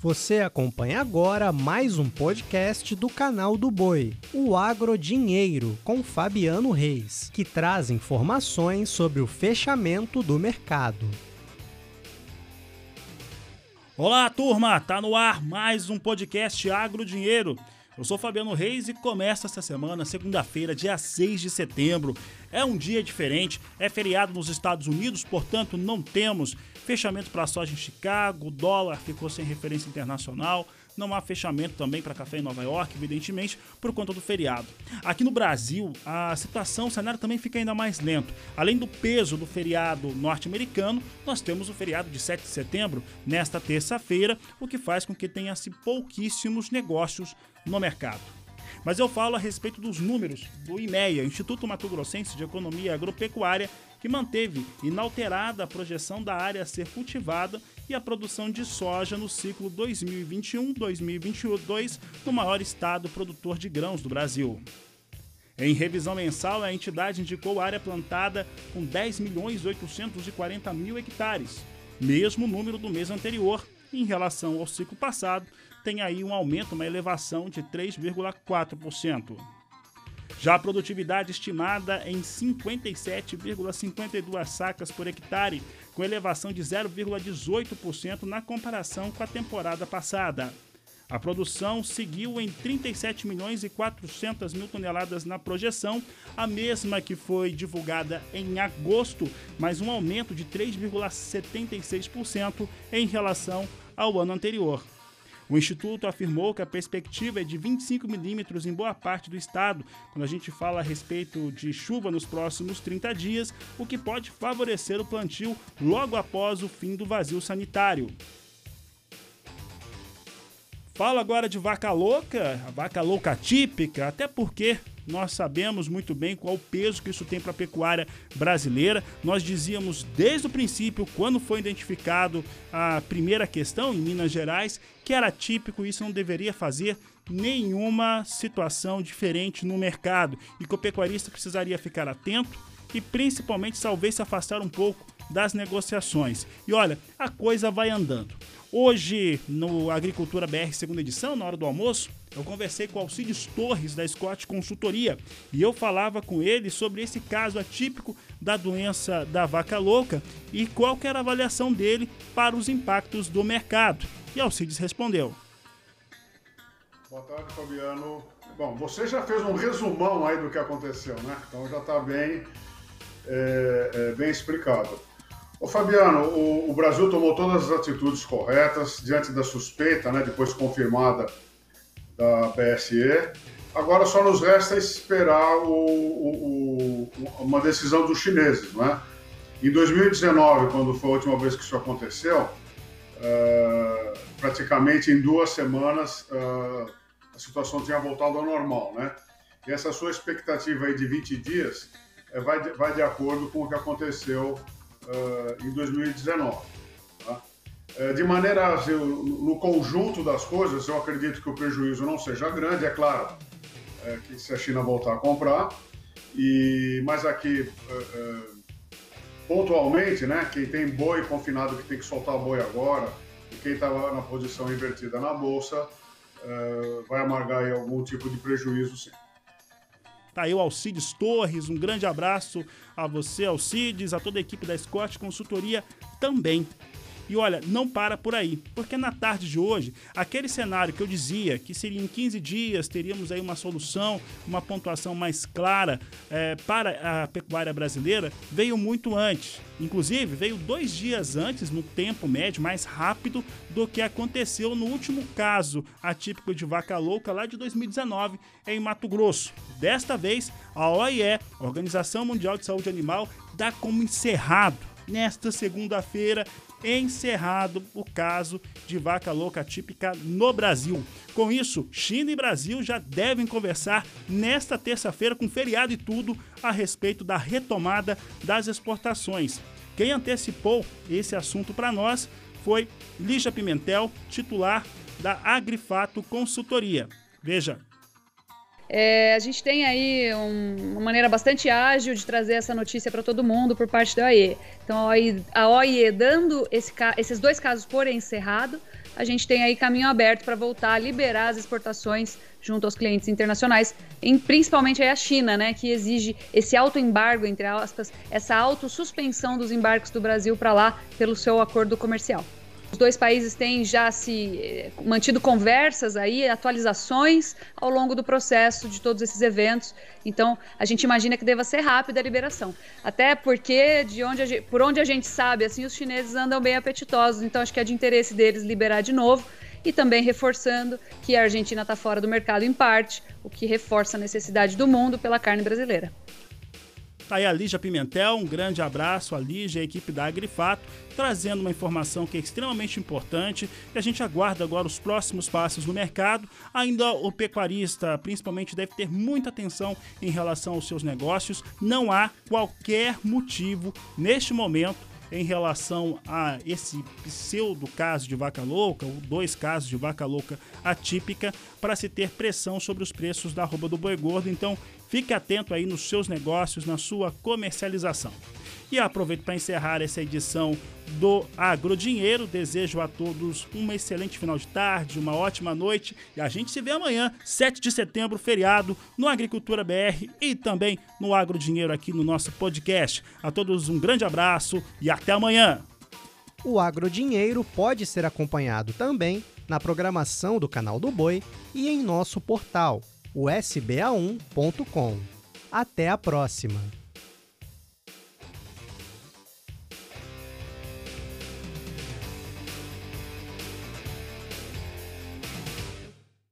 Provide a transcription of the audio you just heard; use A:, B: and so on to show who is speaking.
A: Você acompanha agora mais um podcast do canal do Boi, o Agro Dinheiro, com Fabiano Reis, que traz informações sobre o fechamento do mercado.
B: Olá, turma! Tá no ar mais um podcast Agro Dinheiro. Eu sou Fabiano Reis e começa essa semana, segunda-feira, dia 6 de setembro. É um dia diferente, é feriado nos Estados Unidos, portanto não temos fechamento para soja em Chicago, o dólar ficou sem referência internacional, não há fechamento também para café em Nova York, evidentemente, por conta do feriado. Aqui no Brasil, a situação, o cenário também fica ainda mais lento. Além do peso do feriado norte-americano, nós temos o feriado de 7 de setembro, nesta terça-feira, o que faz com que tenha-se pouquíssimos negócios no mercado. Mas eu falo a respeito dos números do IMEA, Instituto Mato Grossense de Economia Agropecuária, que manteve inalterada a projeção da área a ser cultivada e a produção de soja no ciclo 2021-2022 no maior estado produtor de grãos do Brasil. Em revisão mensal, a entidade indicou área plantada com 10 milhões 840 mil hectares, mesmo número do mês anterior, em relação ao ciclo passado, tem aí um aumento, uma elevação de 3,4%. Já a produtividade estimada em 57,52 sacas por hectare, com elevação de 0,18% na comparação com a temporada passada. A produção seguiu em 37 milhões e 400 mil toneladas na projeção, a mesma que foi divulgada em agosto, mas um aumento de 3,76% em relação ao ano anterior. O Instituto afirmou que a perspectiva é de 25 milímetros em boa parte do estado, quando a gente fala a respeito de chuva nos próximos 30 dias, o que pode favorecer o plantio logo após o fim do vazio sanitário. Fala agora de vaca louca, a vaca louca típica, até porque nós sabemos muito bem qual o peso que isso tem para a pecuária brasileira. Nós dizíamos desde o princípio, quando foi identificado a primeira questão em Minas Gerais, que era típico e isso não deveria fazer nenhuma situação diferente no mercado e que o pecuarista precisaria ficar atento e principalmente talvez se afastar um pouco das negociações. E olha, a coisa vai andando. Hoje, no Agricultura BR segunda edição, na hora do almoço, eu conversei com Alcides Torres, da Scott Consultoria, e eu falava com ele sobre esse caso atípico da doença da vaca louca e qual era a avaliação dele para os impactos do mercado. E Alcides respondeu.
C: Boa tarde, Fabiano. Bom, você já fez um resumão aí do que aconteceu, né? Então já está bem, é, é, bem explicado. Ô Fabiano, o, o, Brasil tomou todas as atitudes corretas diante da suspeita, né, depois confirmada da PSE. Agora só nos resta esperar o, o, uma decisão dos chineses. Né? Em 2019, quando foi a última vez que isso aconteceu, uh, praticamente em duas semanas uh, a situação tinha voltado ao normal. Né? E essa sua expectativa aí de 20 dias uh, vai, de, vai de acordo com o que aconteceu uh, em 2019. Tá? Uh, de maneira, assim, no conjunto das coisas, eu acredito que o prejuízo não seja grande, é claro, uh, que se a China voltar a comprar, e, mas aqui, pontualmente, né, quem tem boi confinado que tem que soltar boi agora, e quem está na posição invertida na bolsa, vai amargar algum tipo de prejuízo sim.
B: Tá aí o Alcides Torres, um grande abraço a você, Alcides, a toda a equipe da Scott Consultoria também. E olha, não para por aí, porque na tarde de hoje, aquele cenário que eu dizia que seria em 15 dias, teríamos aí uma solução, uma pontuação mais clara é, para a pecuária brasileira, veio muito antes. Inclusive, veio dois dias antes, no tempo médio, mais rápido do que aconteceu no último caso atípico de vaca louca lá de 2019 em Mato Grosso. Desta vez, a OIE, Organização Mundial de Saúde Animal, dá como encerrado nesta segunda-feira encerrado o caso de vaca louca típica no Brasil. Com isso, China e Brasil já devem conversar nesta terça-feira, com feriado e tudo, a respeito da retomada das exportações. Quem antecipou esse assunto para nós foi Lígia Pimentel, titular da Agrifato Consultoria. Veja.
D: É, a gente tem aí um, uma maneira bastante ágil de trazer essa notícia para todo mundo por parte da OIE. Então, a OIE, a OIE dando esse, esses dois casos por encerrado, a gente tem aí caminho aberto para voltar a liberar as exportações junto aos clientes internacionais, em, principalmente a China, né, que exige esse autoembargo, entre aspas, essa autossuspensão dos embarques do Brasil para lá pelo seu acordo comercial. Os dois países têm já se eh, mantido conversas aí, atualizações ao longo do processo de todos esses eventos. Então, a gente imagina que deva ser rápida a liberação. Até porque, de onde gente, por onde a gente sabe, assim, os chineses andam bem apetitosos. Então, acho que é de interesse deles liberar de novo e também reforçando que a Argentina está fora do mercado em parte, o que reforça a necessidade do mundo pela carne brasileira.
B: Tá aí a Lígia Pimentel, um grande abraço a Lígia e a equipe da Agrifato, trazendo uma informação que é extremamente importante e a gente aguarda agora os próximos passos no mercado. Ainda o pecuarista, principalmente, deve ter muita atenção em relação aos seus negócios. Não há qualquer motivo neste momento em relação a esse pseudo caso de vaca louca, ou dois casos de vaca louca atípica, para se ter pressão sobre os preços da arroba do boi gordo. Então, Fique atento aí nos seus negócios, na sua comercialização. E aproveito para encerrar essa edição do Agrodinheiro. Desejo a todos um excelente final de tarde, uma ótima noite e a gente se vê amanhã, 7 de setembro, feriado, no Agricultura BR e também no Agrodinheiro aqui no nosso podcast. A todos um grande abraço e até amanhã.
A: O Agrodinheiro pode ser acompanhado também na programação do canal do Boi e em nosso portal o sba1.com. Até a próxima!